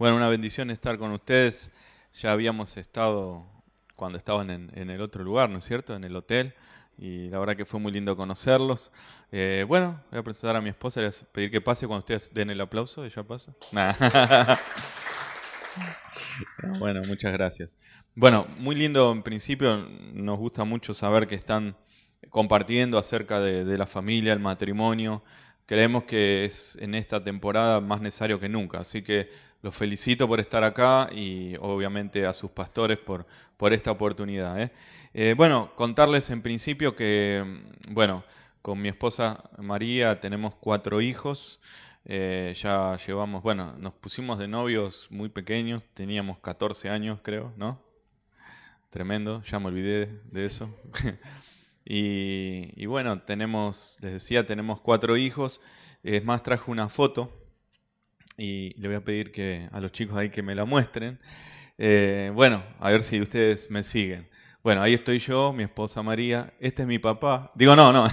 Bueno, una bendición estar con ustedes. Ya habíamos estado cuando estaban en, el otro lugar, ¿no es cierto? En el hotel. Y la verdad que fue muy lindo conocerlos. Eh, bueno, voy a presentar a mi esposa, le voy a pedir que pase cuando ustedes den el aplauso. ¿Ella pasa? bueno, muchas gracias. Bueno, muy lindo en principio. Nos gusta mucho saber que están compartiendo acerca de, de la familia, el matrimonio. Creemos que es en esta temporada más necesario que nunca. Así que los felicito por estar acá y obviamente a sus pastores por, por esta oportunidad. ¿eh? Eh, bueno, contarles en principio que, mm, bueno, con mi esposa María tenemos cuatro hijos. Eh, ya llevamos, bueno, nos pusimos de novios muy pequeños, teníamos 14 años creo, ¿no? Tremendo, ya me olvidé de eso. y, bueno, tenemos, les decía, tenemos cuatro hijos. Es más, traje una foto y le voy a pedir que a los chicos ahí que me la muestren. Eh, bueno, a ver si ustedes me siguen. Bueno, ahí estoy yo, mi esposa María, este es mi papá. Digo, no, no.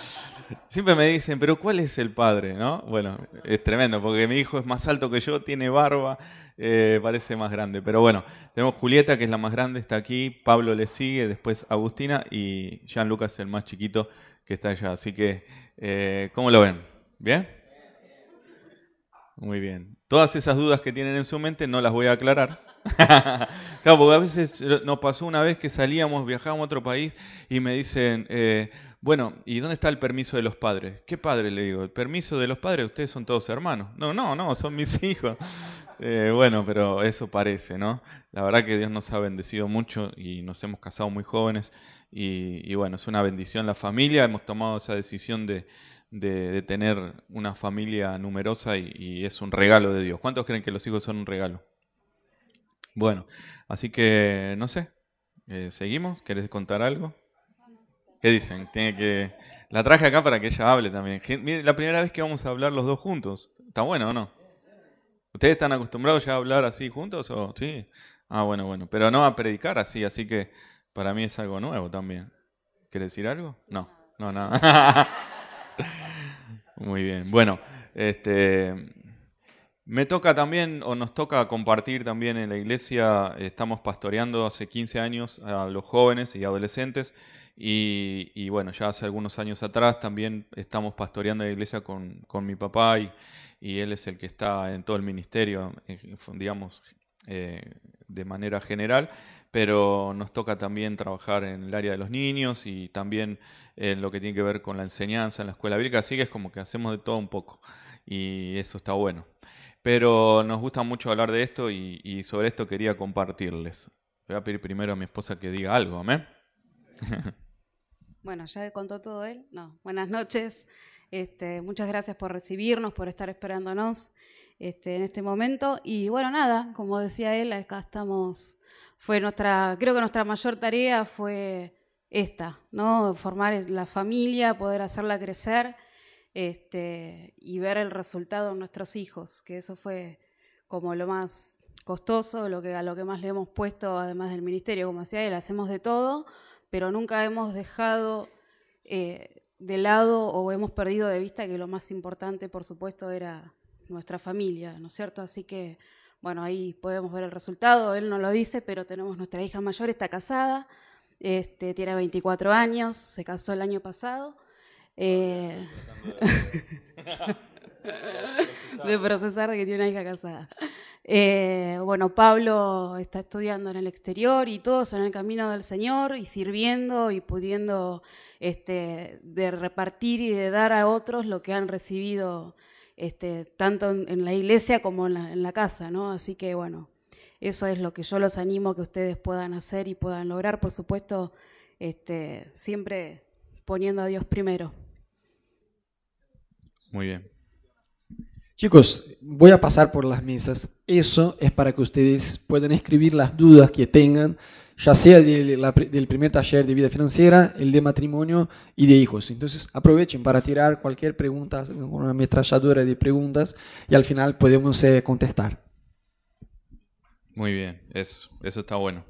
Siempre me dicen, pero ¿cuál es el padre? ¿No? Bueno, es tremendo, porque mi hijo es más alto que yo, tiene barba, eh, parece más grande. Pero bueno, tenemos Julieta, que es la más grande, está aquí, Pablo le sigue, después Agustina y Jean Lucas, el más chiquito, que está allá. Así que, eh, ¿cómo lo ven? ¿Bien? Muy bien. Todas esas dudas que tienen en su mente no las voy a aclarar. claro, porque a veces nos pasó una vez que salíamos, viajábamos a otro país y me dicen, eh, bueno, ¿y dónde está el permiso de los padres? ¿Qué padre le digo? ¿El permiso de los padres? Ustedes son todos hermanos. No, no, no, son mis hijos. Eh, bueno, pero eso parece, ¿no? La verdad que Dios nos ha bendecido mucho y nos hemos casado muy jóvenes y, y bueno, es una bendición la familia. Hemos tomado esa decisión de, de, tener una familia numerosa y, es un regalo de Dios. ¿Cuántos creen que los hijos son un regalo? Bueno, así que no sé, eh, ¿seguimos? ¿Querés contar algo? ¿Qué dicen? Tiene que... La traje acá para que ella hable también. la primera vez que vamos a hablar los dos juntos. ¿Está bueno o no? ¿Ustedes están acostumbrados ya a hablar así juntos o sí? Ah, bueno, bueno. Pero no a predicar así, así que para mí es algo nuevo también. ¿Quieres decir algo? No, no, nada. Muy bien. Bueno, este, me toca también, o nos toca compartir también en la iglesia, estamos pastoreando hace 15 años a los jóvenes y adolescentes, y, bueno, ya hace algunos años atrás también estamos pastoreando la iglesia con, mi papá, y, y, él es el que está en todo el ministerio, digamos, eh, de manera general, pero nos toca también trabajar en el área de los niños y también en lo que tiene que ver con la enseñanza en la escuela bíblica, así que es como que hacemos de todo un poco y eso está bueno. Pero nos gusta mucho hablar de esto y, sobre esto quería compartirles. Voy a pedir primero a mi esposa que diga algo, ¿amén? Bueno, ya contó todo él. No, buenas noches. Este, muchas gracias por recibirnos, por estar esperándonos este, en este momento. Y bueno, nada, como decía él, acá estamos fue nuestra, creo que nuestra mayor tarea fue esta, ¿no? Formar la familia, poder hacerla crecer este, y ver el resultado en nuestros hijos, que eso fue como lo más costoso, lo que, a lo que más le hemos puesto, además del ministerio, como decía él, hacemos de todo, pero nunca hemos dejado eh, de lado o hemos perdido de vista que lo más importante, por supuesto, era nuestra familia, ¿no es cierto? Así que bueno, ahí podemos ver el resultado, él no lo dice, pero tenemos nuestra hija mayor, está casada, este, tiene 24 años, se casó el año pasado. Eh, de procesar de que tiene una hija casada. Eh, bueno, Pablo está estudiando en el exterior y todos en el camino del Señor y sirviendo y pudiendo este, de repartir y de dar a otros lo que han recibido este, tanto en, la iglesia como en la, casa, ¿no? Así que bueno, eso es lo que yo los animo que ustedes puedan hacer y puedan lograr, por supuesto, este, siempre poniendo a Dios primero. Muy bien. Chicos, voy a pasar por las mesas. Eso es para que ustedes puedan escribir las dudas que tengan ya sea del primer taller de vida financiera, el de matrimonio y de hijos. Entonces aprovechen para tirar cualquier pregunta, una ametralladora de preguntas y al final podemos eh, contestar. Muy bien, eso, eso está bueno.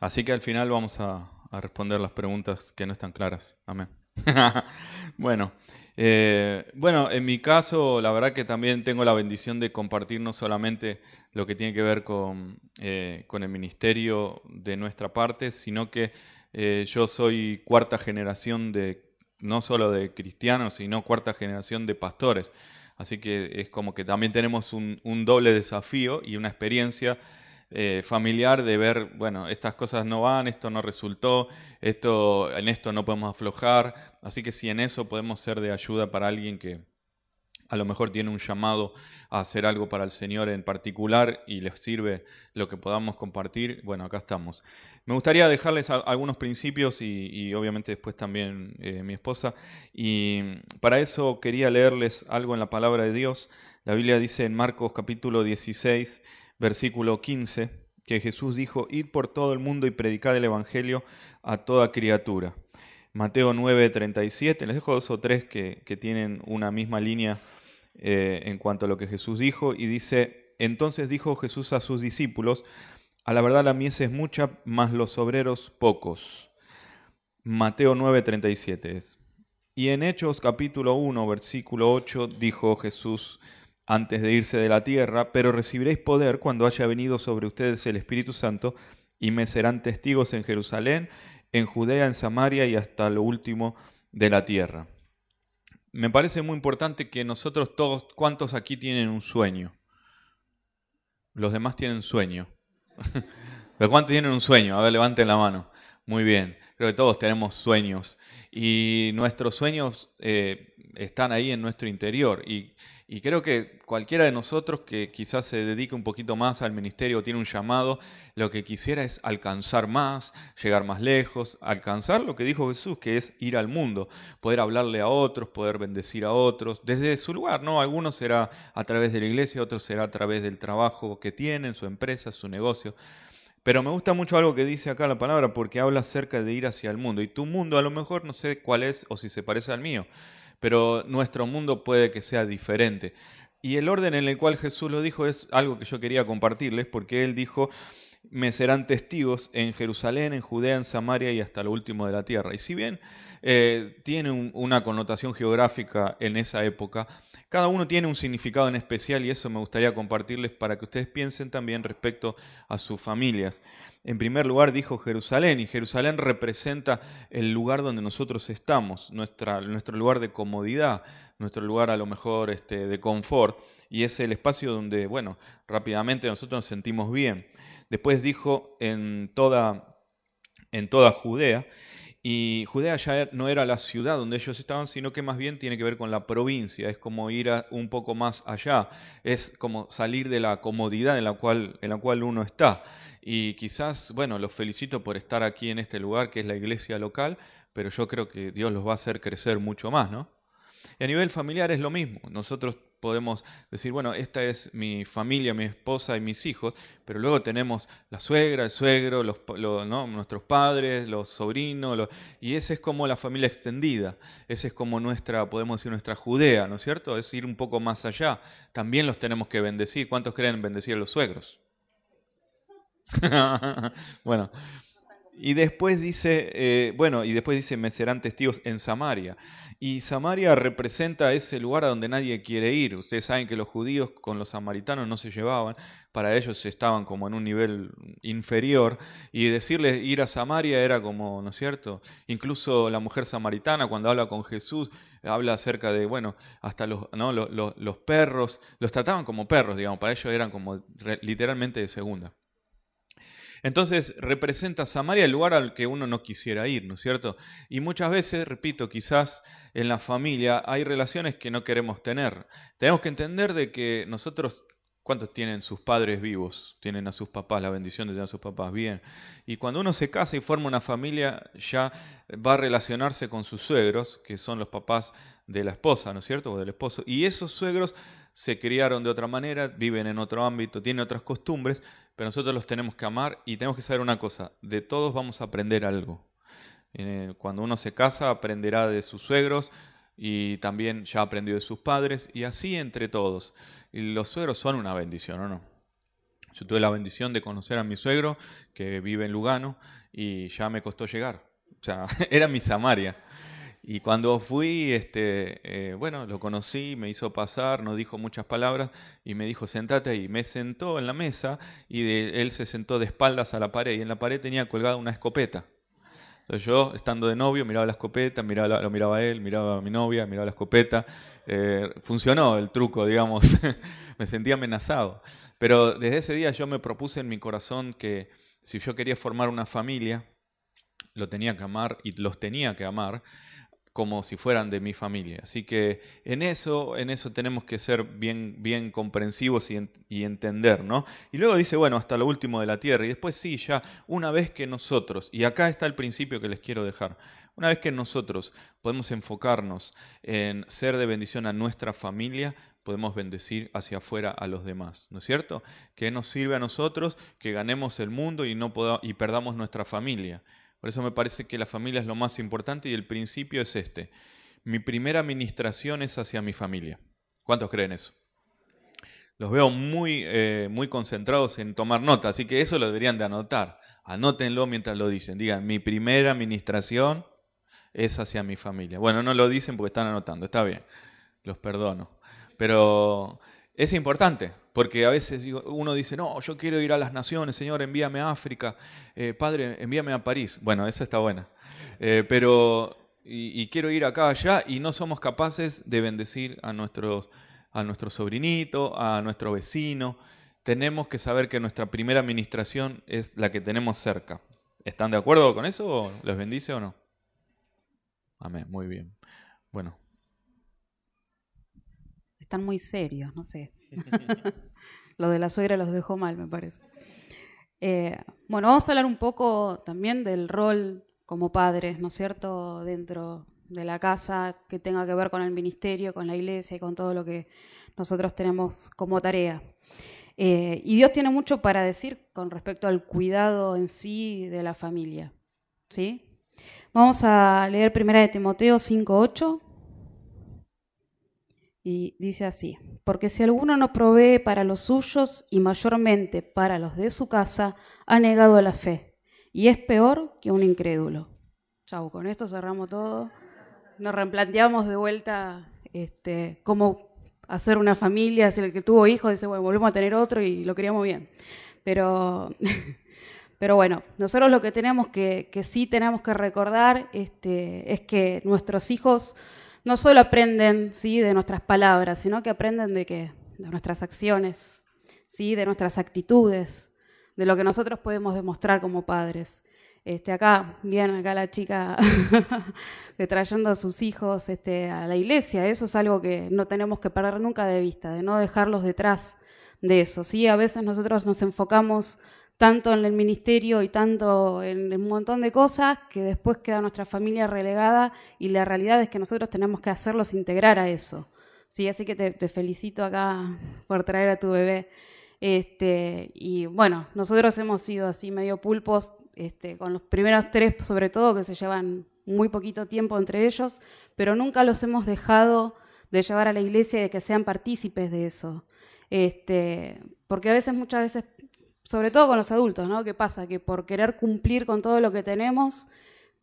Así que al final vamos a, responder las preguntas que no están claras. Amén. bueno, eh, bueno, en mi caso, la verdad que también tengo la bendición de compartir no solamente lo que tiene que ver con, eh, con el ministerio de nuestra parte, sino que eh, yo soy cuarta generación de, no solo de cristianos, sino cuarta generación de pastores. Así que es como que también tenemos un, un doble desafío y una experiencia eh, familiar de ver, bueno, estas cosas no van, esto no resultó, esto, en esto no podemos aflojar. Así que si en eso podemos ser de ayuda para alguien que a lo mejor tiene un llamado a hacer algo para el Señor en particular y les sirve lo que podamos compartir, bueno, acá estamos. Me gustaría dejarles algunos principios y, obviamente después también eh, mi esposa. Y para eso quería leerles algo en la palabra de Dios. La Biblia dice en Marcos capítulo 16, versículo 15, que Jesús dijo, id por todo el mundo y predicad el Evangelio a toda criatura. Mateo 9, 37, les dejo dos o tres que, tienen una misma línea eh, en cuanto a lo que Jesús dijo, y dice, entonces dijo Jesús a sus discípulos, a la verdad la mies es mucha, mas los obreros pocos. Mateo 9, 37 es. Y en Hechos capítulo 1, versículo 8, dijo Jesús, antes de irse de la tierra, pero recibiréis poder cuando haya venido sobre ustedes el Espíritu Santo y me serán testigos en Jerusalén, en Judea, en Samaria y hasta lo último de la tierra. Me parece muy importante que nosotros todos, ¿cuántos aquí tienen un sueño? Los demás tienen sueño. ¿Pero cuántos tienen un sueño? A ver, levanten la mano. Muy bien. Creo que todos tenemos sueños. Y nuestros sueños eh, están ahí en nuestro interior. Y creo que cualquiera de nosotros que quizás se dedique un poquito más al ministerio, tiene un llamado, lo que quisiera es alcanzar más, llegar más lejos, alcanzar lo que dijo Jesús, que es ir al mundo, poder hablarle a otros, poder bendecir a otros, desde su lugar, ¿no? Algunos será a través de la iglesia, otros será a través del trabajo que tienen, su empresa, su negocio. Pero me gusta mucho algo que dice acá la palabra porque habla acerca de ir hacia el mundo. Y tu mundo a lo mejor no sé cuál es o si se parece al mío pero nuestro mundo puede que sea diferente. Y el orden en el cual Jesús lo dijo es algo que yo quería compartirles, porque él dijo, me serán testigos en Jerusalén, en Judea, en Samaria y hasta lo último de la tierra. Y si bien eh, tiene una connotación geográfica en esa época, cada uno tiene un significado en especial y eso me gustaría compartirles para que ustedes piensen también respecto a sus familias. En primer lugar dijo Jerusalén y Jerusalén representa el lugar donde nosotros estamos, nuestro lugar de comodidad, nuestro lugar a lo mejor este, de confort y es el espacio donde, bueno, rápidamente nosotros nos sentimos bien. Después dijo en toda, en toda Judea y Judea ya no era la ciudad donde ellos estaban, sino que más bien tiene que ver con la provincia, es como ir un poco más allá, es como salir de la comodidad en la cual, en la cual uno está. Y quizás, bueno, los felicito por estar aquí en este lugar que es la iglesia local, pero yo creo que Dios los va a hacer crecer mucho más, ¿no? Y a nivel familiar es lo mismo. Nosotros podemos decir, bueno, esta es mi familia, mi esposa y mis hijos, pero luego tenemos la suegra, el suegro, los, nuestros padres, los sobrinos, y esa es como la familia extendida, esa es como nuestra, podemos decir, nuestra Judea, ¿no es cierto? Es ir un poco más allá. También los tenemos que bendecir. ¿Cuántos creen bendecir a los suegros? bueno, y después dice, eh, bueno, y después dice, me serán testigos en Samaria. Y Samaria representa ese lugar a donde nadie quiere ir. Ustedes saben que los judíos con los samaritanos no se llevaban, para ellos estaban como en un nivel inferior. Y decirles ir a Samaria era como, ¿no es cierto? Incluso la mujer samaritana cuando habla con Jesús, habla acerca de, bueno, hasta los, ¿no? los, los perros, los trataban como perros, digamos, para ellos eran como literalmente de segunda. Entonces representa Samaria el lugar al que uno no quisiera ir, ¿no es cierto? Y muchas veces, repito, quizás en la familia hay relaciones que no queremos tener. Tenemos que entender de que nosotros ¿Cuántos tienen sus padres vivos? Tienen a sus papás, la bendición de tener a sus papás bien. Y cuando uno se casa y forma una familia, ya va a relacionarse con sus suegros, que son los papás de la esposa, ¿no es cierto? O del esposo. Y esos suegros se criaron de otra manera, viven en otro ámbito, tienen otras costumbres, pero nosotros los tenemos que amar y tenemos que saber una cosa, de todos vamos a aprender algo. Cuando uno se casa, aprenderá de sus suegros y también ya aprendió de sus padres, y así entre todos. Los suegros son una bendición, ¿o no? Yo tuve la bendición de conocer a mi suegro, que vive en Lugano, y ya me costó llegar. O sea, era mi Samaria. Y cuando fui, este, eh, bueno, lo conocí, me hizo pasar, no dijo muchas palabras y me dijo, sentate ahí. Me sentó en la mesa y él se sentó de espaldas a la pared y en la pared tenía colgada una escopeta. Entonces yo, estando de novio, miraba la escopeta, miraba, lo miraba a él, miraba a mi novia, miraba la escopeta. Eh, funcionó el truco, digamos. me sentía amenazado. Pero desde ese día yo me propuse en mi corazón que si yo quería formar una familia, lo tenía que amar y los tenía que amar como si fueran de mi familia. Así que en eso, en eso tenemos que ser bien, bien comprensivos y, entender, ¿no? Y luego dice, bueno, hasta lo último de la tierra. Y después sí, ya una vez que nosotros, y acá está el principio que les quiero dejar, una vez que nosotros podemos enfocarnos en ser de bendición a nuestra familia, podemos bendecir hacia afuera a los demás, ¿no es cierto? Que nos sirve a nosotros que ganemos el mundo y, no y perdamos nuestra familia. Por eso me parece que la familia es lo más importante y el principio es este. Mi primera administración es hacia mi familia. ¿Cuántos creen eso? Los veo muy, eh, muy concentrados en tomar nota, así que eso lo deberían de anotar. Anótenlo mientras lo dicen. Digan, mi primera administración es hacia mi familia. Bueno, no lo dicen porque están anotando, está bien, los perdono. Pero es importante, porque a veces uno dice, no, yo quiero ir a las naciones, Señor, envíame a África, eh, Padre, envíame a París. Bueno, esa está buena. Eh, pero, y, quiero ir acá, allá, y no somos capaces de bendecir a, nuestros, a nuestro sobrinito, a nuestro vecino. Tenemos que saber que nuestra primera administración es la que tenemos cerca. ¿Están de acuerdo con eso? ¿Les bendice o no? Amén, muy bien. Bueno. Están muy serios, no sé. Lo de la suegra los dejó mal, me parece. Eh, bueno, vamos a hablar un poco también del rol como padres, ¿no es cierto?, dentro de la casa que tenga que ver con el ministerio, con la iglesia y con todo lo que nosotros tenemos como tarea. Eh, y Dios tiene mucho para decir con respecto al cuidado en sí de la familia. ¿sí? Vamos a leer primera de Timoteo 5.8 y dice así, porque si alguno no provee para los suyos y mayormente para los de su casa, ha negado la fe y es peor que un incrédulo. Chau, con esto cerramos todo. Nos replanteamos de vuelta este, cómo hacer una familia, si el que tuvo hijos dice, bueno, volvemos a tener otro y lo queríamos bien. Pero, pero bueno, nosotros lo que tenemos que, que sí tenemos que recordar este, es que nuestros hijos no solo aprenden ¿sí? de nuestras palabras, sino que aprenden de, qué? de nuestras acciones, ¿sí? de nuestras actitudes, de lo que nosotros podemos demostrar como padres. Este, acá, bien, acá la chica trayendo a sus hijos este, a la iglesia, eso es algo que no tenemos que perder nunca de vista, de no dejarlos detrás de eso. ¿sí? A veces nosotros nos enfocamos tanto en el ministerio y tanto en un montón de cosas que después queda nuestra familia relegada y la realidad es que nosotros tenemos que hacerlos integrar a eso. Sí, así que te, felicito acá por traer a tu bebé. Este, y bueno, nosotros hemos sido así medio pulpos, este, con los primeros tres sobre todo, que se llevan muy poquito tiempo entre ellos, pero nunca los hemos dejado de llevar a la iglesia y de que sean partícipes de eso. Este, porque a veces, muchas veces sobre todo con los adultos, ¿no? ¿Qué pasa? Que por querer cumplir con todo lo que tenemos,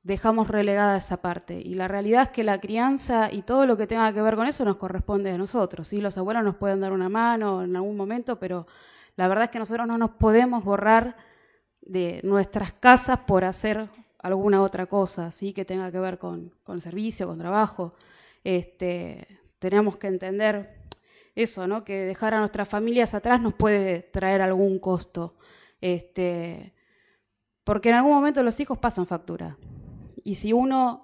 dejamos relegada esa parte. Y la realidad es que la crianza y todo lo que tenga que ver con eso nos corresponde a nosotros. ¿sí? Los abuelos nos pueden dar una mano en algún momento, pero la verdad es que nosotros no nos podemos borrar de nuestras casas por hacer alguna otra cosa, ¿sí? que tenga que ver con, con servicio, con trabajo. Este, tenemos que entender eso, ¿no? Que dejar a nuestras familias atrás nos puede traer algún costo. Este, porque en algún momento los hijos pasan factura. Y si uno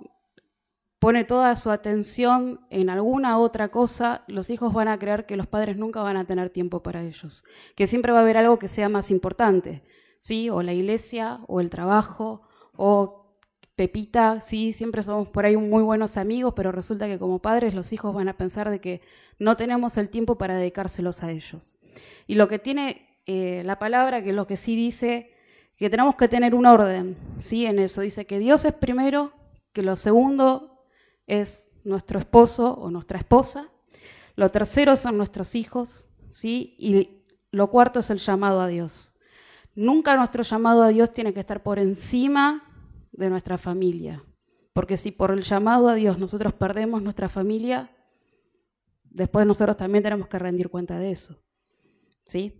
pone toda su atención en alguna otra cosa, los hijos van a creer que los padres nunca van a tener tiempo para ellos, que siempre va a haber algo que sea más importante, ¿sí? O la iglesia, o el trabajo, o Pepita, sí, siempre somos por ahí muy buenos amigos, pero resulta que como padres los hijos van a pensar de que no tenemos el tiempo para dedicárselos a ellos. Y lo que tiene eh, la palabra, que lo que sí dice, que tenemos que tener un orden, ¿sí? En eso dice que Dios es primero, que lo segundo es nuestro esposo o nuestra esposa, lo tercero son nuestros hijos, ¿sí? Y lo cuarto es el llamado a Dios. Nunca nuestro llamado a Dios tiene que estar por encima de nuestra familia. Porque si por el llamado a Dios nosotros perdemos nuestra familia, después nosotros también tenemos que rendir cuenta de eso. ¿Sí?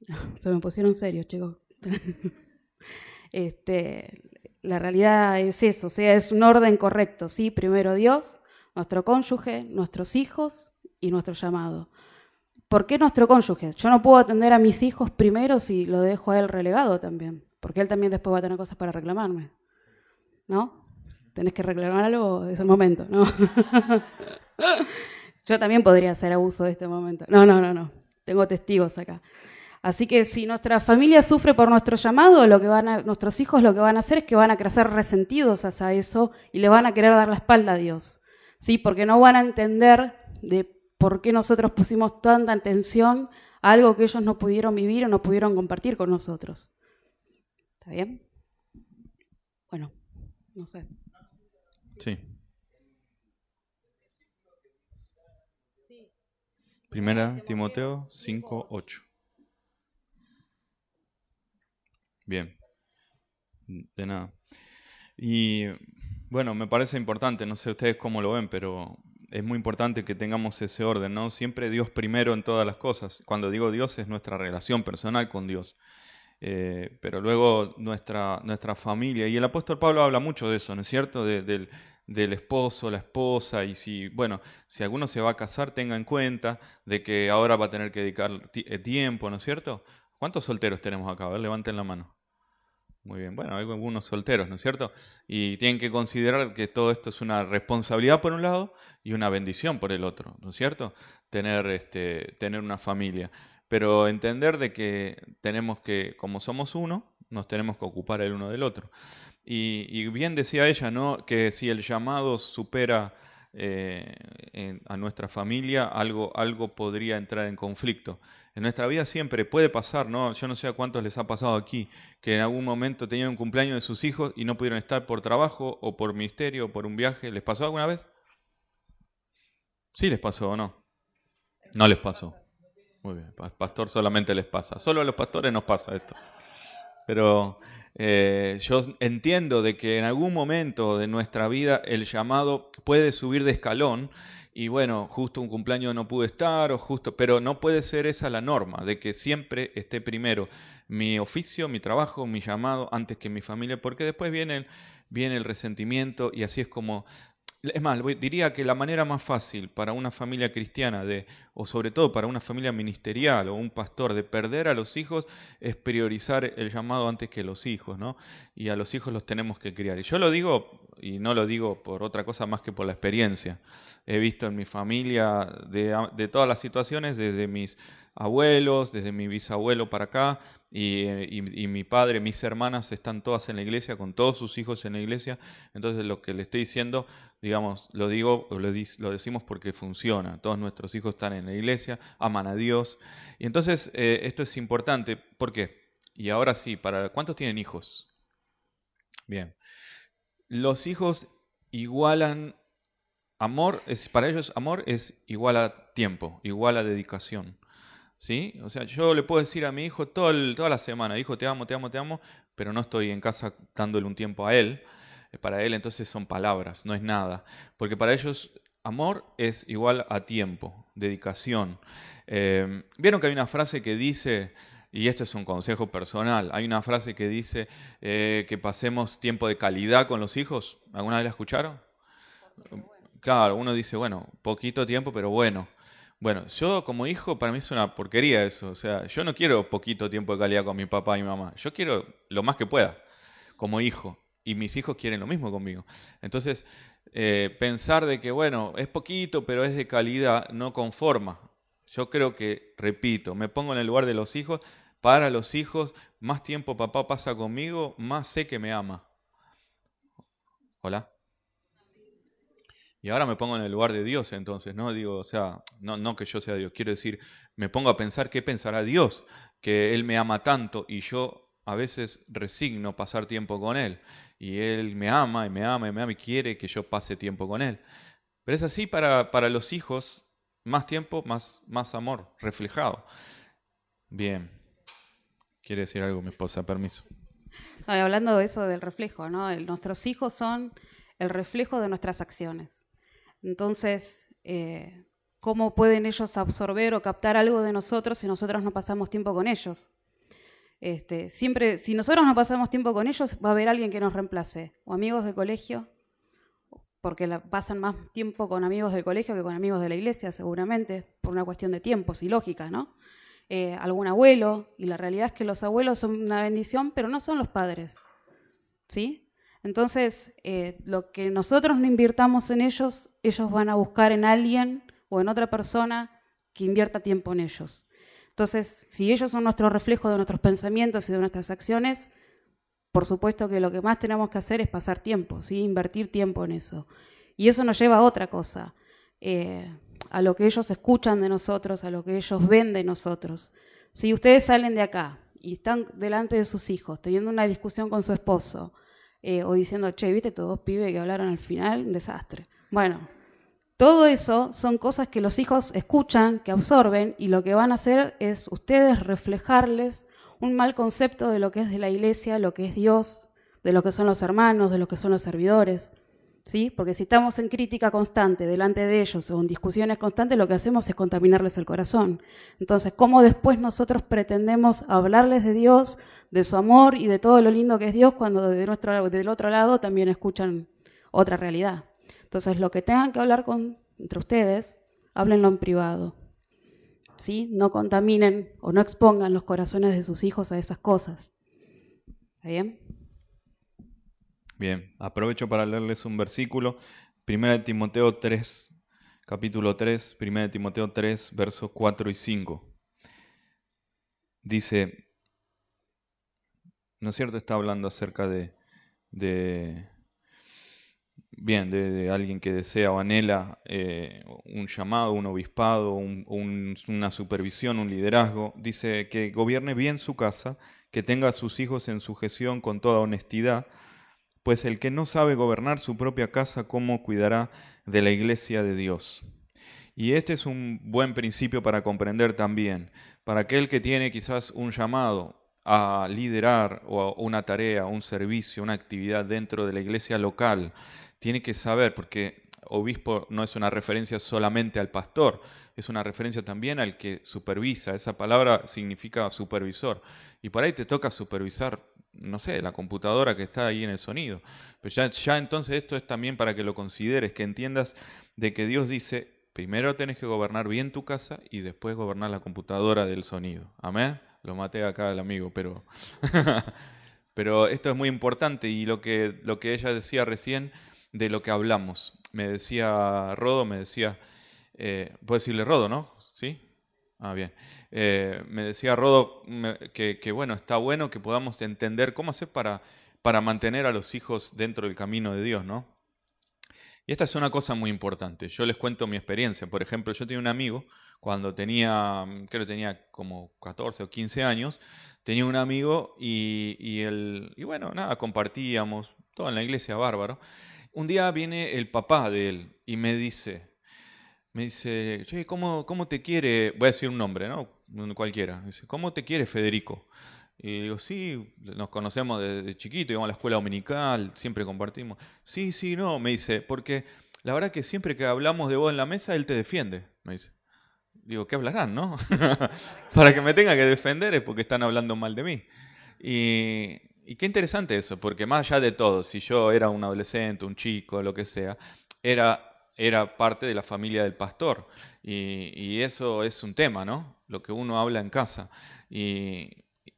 Se me pusieron serios, chicos. Este, la realidad es eso, o sea, es un orden correcto, ¿sí? Primero Dios, nuestro cónyuge, nuestros hijos y nuestro llamado. ¿Por qué nuestro cónyuge? Yo no puedo atender a mis hijos primero si lo dejo a él relegado también, porque él también después va a tener cosas para reclamarme. ¿No? Tenés que reclamar algo, es el momento, ¿no? Yo también podría hacer abuso de este momento. No, no, no, no. Tengo testigos acá. Así que si nuestra familia sufre por nuestro llamado, lo que van a, nuestros hijos lo que van a hacer es que van a crecer resentidos hacia eso y le van a querer dar la espalda a Dios. ¿Sí? Porque no van a entender de por qué nosotros pusimos tanta atención a algo que ellos no pudieron vivir o no pudieron compartir con nosotros. ¿Está bien? Bueno, no sé. Sí. Primera Timoteo 5, 8. Bien. De nada. Y bueno, me parece importante, no sé ustedes cómo lo ven, pero es muy importante que tengamos ese orden, ¿no? Siempre Dios primero en todas las cosas. Cuando digo Dios es nuestra relación personal con Dios. Eh, pero luego nuestra, nuestra familia. Y el apóstol Pablo habla mucho de eso, ¿no es cierto? del, del esposo, la esposa, y si, bueno, si alguno se va a casar, tenga en cuenta de que ahora va a tener que dedicar eh, tiempo, ¿no es cierto? ¿Cuántos solteros tenemos acá? A ver, levanten la mano. Muy bien, bueno, hay algunos solteros, ¿no es cierto? Y tienen que considerar que todo esto es una responsabilidad por un lado y una bendición por el otro, ¿no es cierto? Tener, este, tener una familia. Pero entender de que tenemos que, como somos uno, nos tenemos que ocupar el uno del otro. Y, bien decía ella, ¿no? Que si el llamado supera eh, a nuestra familia, algo, algo podría entrar en conflicto. En nuestra vida siempre puede pasar, ¿no? Yo no sé a cuántos les ha pasado aquí, que en algún momento tenían un cumpleaños de sus hijos y no pudieron estar por trabajo o por ministerio o por un viaje. ¿Les pasó alguna vez? Sí les pasó o no. No les pasó. Muy bien, pastor solamente les pasa. Solo a los pastores nos pasa esto. Pero eh, yo entiendo de que en algún momento de nuestra vida el llamado puede subir de escalón y bueno, justo un cumpleaños no pude estar, o justo, pero no puede ser esa la norma, de que siempre esté primero mi oficio, mi trabajo, mi llamado, antes que mi familia, porque después viene, viene el resentimiento y así es como es más, diría que la manera más fácil para una familia cristiana, de, o sobre todo para una familia ministerial o un pastor, de perder a los hijos es priorizar el llamado antes que los hijos, ¿no? Y a los hijos los tenemos que criar. Y yo lo digo, y no lo digo por otra cosa más que por la experiencia. He visto en mi familia de, de todas las situaciones, desde mis abuelos, desde mi bisabuelo para acá, y, mi padre, mis hermanas están todas en la iglesia, con todos sus hijos en la iglesia. Entonces lo que le estoy diciendo, digamos, lo digo, lo, decimos porque funciona. Todos nuestros hijos están en la iglesia, aman a Dios. Y entonces eh, esto es importante. ¿Por qué? Y ahora sí, para ¿cuántos tienen hijos? Bien. Los hijos igualan amor, es, para ellos amor es igual a tiempo, igual a dedicación. ¿Sí? O sea, yo le puedo decir a mi hijo toda la semana, hijo, te amo, te amo, te amo, pero no estoy en casa dándole un tiempo a él. Eh, para él entonces son palabras, no es nada. Porque para ellos amor es igual a tiempo, dedicación. Em, Vieron que hay una frase que dice, y esto es un consejo personal, hay una frase que dice eh, que pasemos tiempo de calidad con los hijos. ¿Alguna vez la escucharon? Claro, uno dice, bueno, poquito tiempo, pero bueno. Bueno, yo como hijo, para mí es una porquería eso. O sea, yo no quiero poquito tiempo de calidad con mi papá y mamá. Yo quiero lo más que pueda, como hijo. Y mis hijos quieren lo mismo conmigo. Entonces, eh, pensar de que, bueno, es poquito, pero es de calidad, no conforma. Yo creo que, repito, me pongo en el lugar de los hijos. Para los hijos, más tiempo papá pasa conmigo, más sé que me ama. Hola. Y ahora me pongo en el lugar de Dios entonces, ¿no? Digo, o sea, no, que yo sea Dios, quiero decir, me pongo a pensar qué pensará Dios, que Él me ama tanto y yo a veces resigno pasar tiempo con Él. Y Él me ama y me ama y me ama y quiere que yo pase tiempo con Él. Pero es así para, para los hijos, más tiempo, más, más amor reflejado. Bien. ¿Quiere decir algo mi esposa? Permiso. hablando de eso del reflejo, ¿no? Nuestros hijos son el reflejo de nuestras acciones. Entonces, eh, ¿cómo pueden ellos absorber o captar algo de nosotros si nosotros no pasamos tiempo con ellos? Este, siempre, si nosotros no pasamos tiempo con ellos, va a haber alguien que nos reemplace, o amigos de colegio, porque pasan más tiempo con amigos del colegio que con amigos de la iglesia, seguramente, por una cuestión de tiempos y lógica, ¿no? Eh, algún abuelo, y la realidad es que los abuelos son una bendición, pero no son los padres, ¿sí? Entonces, eh, lo que nosotros no invirtamos en ellos, ellos van a buscar en alguien o en otra persona que invierta tiempo en ellos. Entonces, si ellos son nuestro reflejo de nuestros pensamientos y de nuestras acciones, por supuesto que lo que más tenemos que hacer es pasar tiempo, ¿sí? invertir tiempo en eso. Y eso nos lleva a otra cosa, eh, a lo que ellos escuchan de nosotros, a lo que ellos ven de nosotros. Si ustedes salen de acá y están delante de sus hijos teniendo una discusión con su esposo eh, o diciendo, che, viste, todos dos pibes que hablaron al final, un desastre. Bueno, todo eso son cosas que los hijos escuchan, que absorben y lo que van a hacer es ustedes reflejarles un mal concepto de lo que es de la iglesia, lo que es Dios, de lo que son los hermanos, de lo que son los servidores. ¿Sí? Porque si estamos en crítica constante delante de ellos o en discusiones constantes, lo que hacemos es contaminarles el corazón. Entonces, ¿cómo después nosotros pretendemos hablarles de Dios, de su amor y de todo lo lindo que es Dios cuando de nuestro, del otro lado también escuchan otra realidad? Entonces, lo que tengan que hablar con, entre ustedes, háblenlo en privado. ¿sí? No contaminen o no expongan los corazones de sus hijos a esas cosas. ¿Está bien? Bien, aprovecho para leerles un versículo. Primera de Timoteo 3, capítulo 3, Primera de Timoteo 3, versos 4 y 5. Dice, ¿no es cierto? Está hablando acerca de, bien, de, alguien que desea o anhela eh, un llamado, un obispado, una supervisión, un liderazgo, dice que gobierne bien su casa, que tenga a sus hijos en sujeción con toda honestidad, pues el que no sabe gobernar su propia casa, ¿cómo cuidará de la iglesia de Dios? Y este es un buen principio para comprender también, para aquel que tiene quizás un llamado a liderar una tarea, un servicio, una actividad dentro de la iglesia local, tiene que saber, porque obispo no es una referencia solamente al pastor, es una referencia también al que supervisa. Esa palabra significa supervisor. Y por ahí te toca supervisar, no sé, la computadora que está ahí en el sonido. Pero ya, entonces esto es también para que lo consideres, que entiendas de que Dios dice, primero tenés que gobernar bien tu casa y después gobernar la computadora del sonido. Amén. Lo maté acá al amigo, pero... pero esto es muy importante y lo que, lo que ella decía recién de lo que hablamos. Me decía Rodo, me decía, eh, puedo decirle Rodo, ¿no? ¿Sí? Ah, bien. Eh, me decía Rodo que, bueno, está bueno que podamos entender cómo hacer para, para mantener a los hijos dentro del camino de Dios, ¿no? Y esta es una cosa muy importante. Yo les cuento mi experiencia. Por ejemplo, yo tenía un amigo, cuando tenía, creo que tenía como 14 o 15 años, tenía un amigo y, y, y bueno, nada, compartíamos, todo en la iglesia, bárbaro. Un día viene el papá de él y me dice, me dice, ¿cómo, ¿cómo, te quiere? Voy a decir un nombre, ¿no? Cualquiera. dice, ¿cómo te quiere Federico? Y digo, sí, nos conocemos desde chiquito, íbamos a la escuela dominical, siempre compartimos. Sí, sí, no, me dice, porque la verdad que siempre que hablamos de vos en la mesa, él te defiende, me dice. Digo, ¿qué hablarán, no? Para que me tenga que defender es porque están hablando mal de mí. Y, y qué interesante eso, porque más allá de todo, si yo era un adolescente, un chico, lo que sea, era, era parte de la familia del pastor. Y, eso es un tema, ¿no? Lo que uno habla en casa. Y,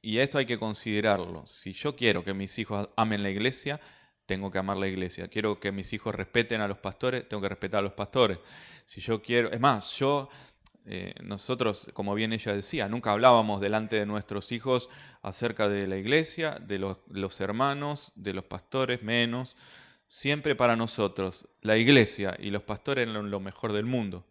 y esto hay que considerarlo. Si yo quiero que mis hijos amen la iglesia, tengo que amar la iglesia. Quiero que mis hijos respeten a los pastores, tengo que respetar a los pastores. Si yo quiero, es más, yo eh, nosotros, como bien ella decía, nunca hablábamos delante de nuestros hijos acerca de la iglesia, de los, hermanos, de los pastores, menos. Siempre para nosotros, la iglesia y los pastores eran lo mejor del mundo.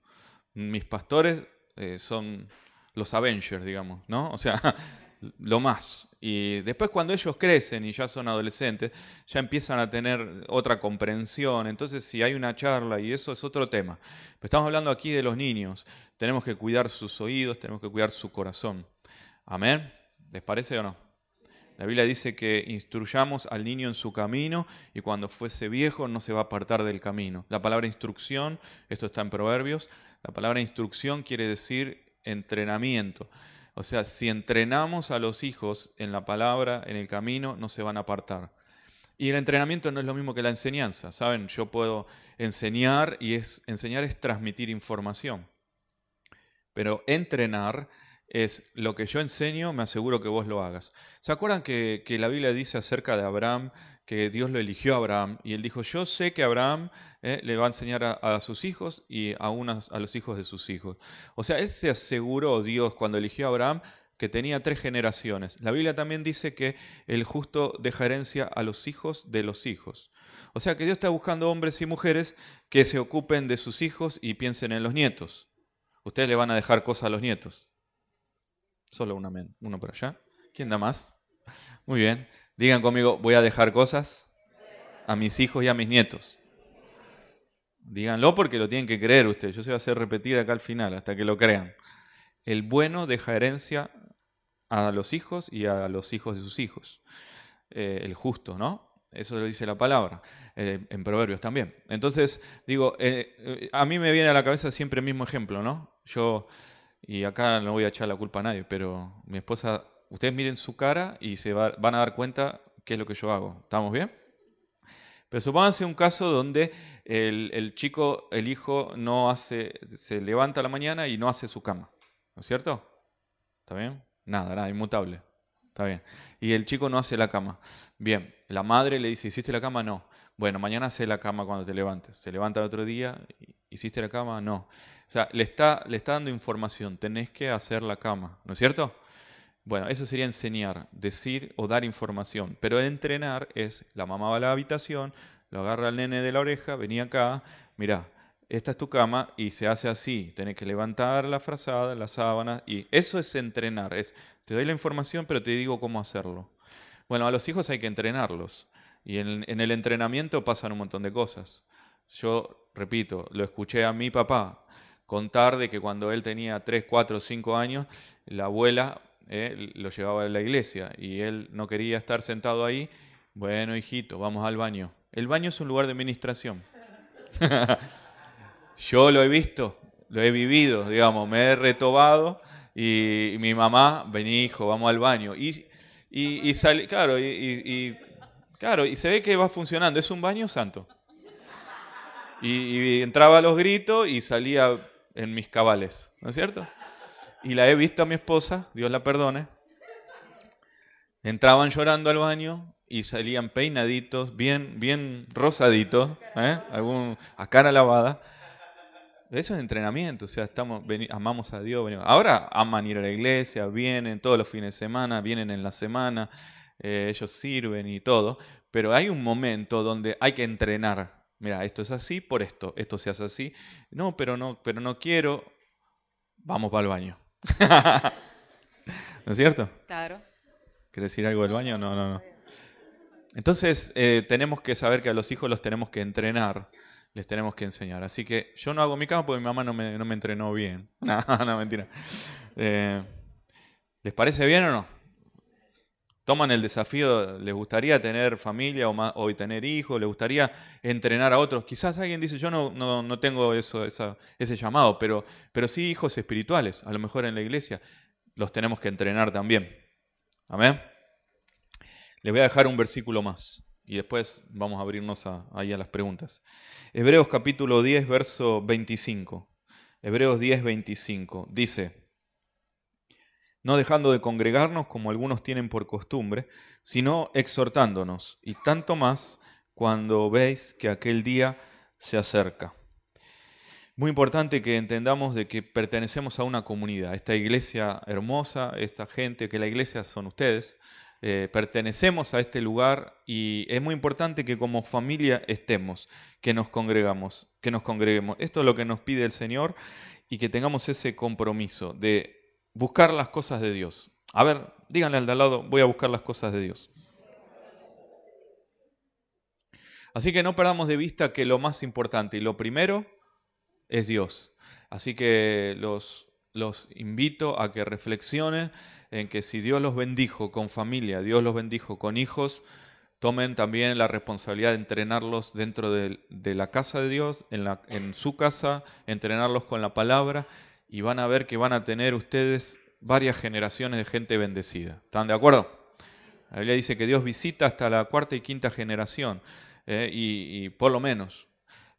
Mis pastores eh, son los Avengers, digamos, ¿no? O sea, lo más. Y después cuando ellos crecen y ya son adolescentes, ya empiezan a tener otra comprensión. Entonces si hay una charla y eso es otro tema. Pero estamos hablando aquí de los niños. Tenemos que cuidar sus oídos, tenemos que cuidar su corazón. Amén. ¿Les parece o no? La Biblia dice que instruyamos al niño en su camino y cuando fuese viejo no se va a apartar del camino. La palabra instrucción, esto está en Proverbios, la palabra instrucción quiere decir entrenamiento. O sea, si entrenamos a los hijos en la palabra, en el camino, no se van a apartar. Y el entrenamiento no es lo mismo que la enseñanza, ¿saben? Yo puedo enseñar y es, enseñar es transmitir información. Pero entrenar es lo que yo enseño, me aseguro que vos lo hagas. ¿Se acuerdan que, la Biblia dice acerca de Abraham que Dios lo eligió a Abraham? Y él dijo, yo sé que Abraham eh, le va a enseñar a, sus hijos y a, a los hijos de sus hijos. O sea, él se aseguró, Dios, cuando eligió a Abraham, que tenía tres generaciones. La Biblia también dice que el justo deja herencia a los hijos de los hijos. O sea que Dios está buscando hombres y mujeres que se ocupen de sus hijos y piensen en los nietos. Ustedes le van a dejar cosas a los nietos. Solo una, uno por allá. ¿Quién da más? Muy bien. Digan conmigo, voy a dejar cosas a mis hijos y a mis nietos. Díganlo porque lo tienen que creer ustedes. Yo se va a hacer repetir acá al final hasta que lo crean. El bueno deja herencia a los hijos y a los hijos de sus hijos. Eh, el justo, ¿no? Eso lo dice la palabra, eh, en Proverbios también. Entonces, digo, eh, a mí me viene a la cabeza siempre el mismo ejemplo, ¿no? Yo y acá no voy a echar la culpa a nadie, pero mi esposa, ustedes miren su cara y se van a dar cuenta qué es lo que yo hago. ¿Estamos bien? Pero supónganse un caso donde el, chico, el hijo, no hace, se levanta la mañana y no hace su cama. ¿No es cierto? ¿Está bien? Nada, nada, inmutable. Está bien. Y el chico no hace la cama. Bien, la madre le dice, ¿hiciste la cama? No. Bueno, mañana hace la cama cuando te levantes. Se levanta el otro día, ¿hiciste la cama? No. O sea, le está, le está dando información, tenés que hacer la cama, ¿no es cierto? Bueno, eso sería enseñar, decir o dar información. Pero entrenar es, la mamá va a la habitación, lo agarra al nene de la oreja, venía acá, mira, esta es tu cama y se hace así, tenés que levantar la frazada, la sábana, y eso es entrenar, es, te doy la información pero te digo cómo hacerlo. Bueno, a los hijos hay que entrenarlos, y en, en el entrenamiento pasan un montón de cosas. Yo, repito, lo escuché a mi papá, contar de que cuando él tenía 3, 4, 5 años, la abuela eh, lo llevaba a la iglesia y él no quería estar sentado ahí. Bueno, hijito, vamos al baño. El baño es un lugar de administración. Yo lo he visto, lo he vivido, digamos, me he retobado y, mi mamá, vení hijo, vamos al baño. Y, y, sale, claro, y, claro, y se ve que va funcionando, es un baño santo. Y, entraba a los gritos y salía en mis cabales, ¿no es cierto? Y la he visto a mi esposa, Dios la perdone. Entraban llorando al baño y salían peinaditos, bien, bien rosaditos, ¿eh? Algún, a cara lavada. Eso es entrenamiento, o sea, estamos, amamos a Dios. Ahora aman ir a la iglesia, vienen todos los fines de semana, vienen en la semana, eh, ellos sirven y todo, pero hay un momento donde hay que entrenar Mira, esto es así por esto, esto se hace así. No, pero no, pero no quiero. Vamos para el baño. ¿No es cierto? Claro. ¿Quieres decir algo del baño? No, no, no. Entonces, eh, tenemos que saber que a los hijos los tenemos que entrenar, les tenemos que enseñar. Así que yo no hago mi cama porque mi mamá no me, no me entrenó bien. No, no, mentira. Eh, ¿Les parece bien o no? Toman el desafío, les gustaría tener familia o, o tener hijos, les gustaría entrenar a otros. Quizás alguien dice, yo no, no, tengo eso, ese llamado, pero, pero sí hijos espirituales, a lo mejor en la iglesia, los tenemos que entrenar también. Amén. Les voy a dejar un versículo más y después vamos a abrirnos ahí a las preguntas. Hebreos capítulo 10, verso 25. Hebreos 10, 25. Dice, no dejando de congregarnos como algunos tienen por costumbre, sino exhortándonos, y tanto más cuando veis que aquel día se acerca. Muy importante que entendamos de que pertenecemos a una comunidad, esta iglesia hermosa, esta gente, que la iglesia son ustedes, eh, pertenecemos a este lugar y es muy importante que como familia estemos, que nos congregamos, que nos congreguemos. Esto es lo que nos pide el Señor y que tengamos ese compromiso de buscar las cosas de Dios. A ver, díganle al de al lado, voy a buscar las cosas de Dios. Así que no perdamos de vista que lo más importante y lo primero es Dios. Así que los, los invito a que reflexionen en que si Dios los bendijo con familia, Dios los bendijo con hijos, tomen también la responsabilidad de entrenarlos dentro de, la casa de Dios, en, su casa, entrenarlos con la palabra y van a ver que van a tener ustedes varias generaciones de gente bendecida. ¿Están de acuerdo? La Biblia dice que Dios visita hasta la cuarta y quinta generación, eh, y, por lo menos,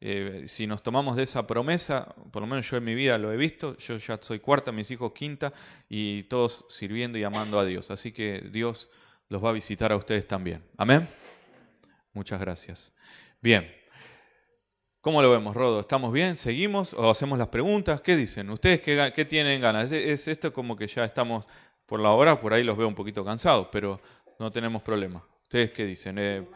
eh, si nos tomamos de esa promesa, por lo menos yo en mi vida lo he visto, yo ya soy cuarta, mis hijos quinta, y todos sirviendo y amando a Dios. Así que Dios los va a visitar a ustedes también. Amén. Muchas gracias. Bien. ¿Cómo lo vemos, Rodo? ¿Estamos bien? ¿Seguimos? ¿O hacemos las preguntas? ¿Qué dicen? ¿Ustedes qué, tienen ganas? ¿Es, esto como que ya estamos por la hora? Por ahí los veo un poquito cansados, pero no tenemos problema. ¿Ustedes qué dicen? Eh,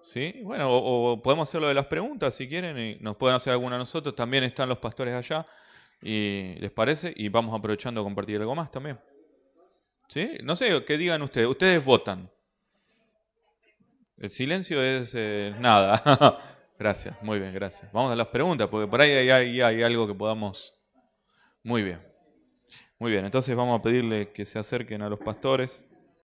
¿Sí? Bueno, o, podemos hacer lo de las preguntas si quieren y nos pueden hacer alguna nosotros. También están los pastores allá. Y, ¿Les parece? Y vamos aprovechando a compartir algo más también. ¿Sí? No sé, ¿qué digan ustedes? Ustedes votan. El silencio es eh, nada. gracias, muy bien, gracias. Vamos a las preguntas, porque por ahí hay, hay, algo que podamos... Muy bien. Muy bien, entonces vamos a pedirle que se acerquen a los pastores.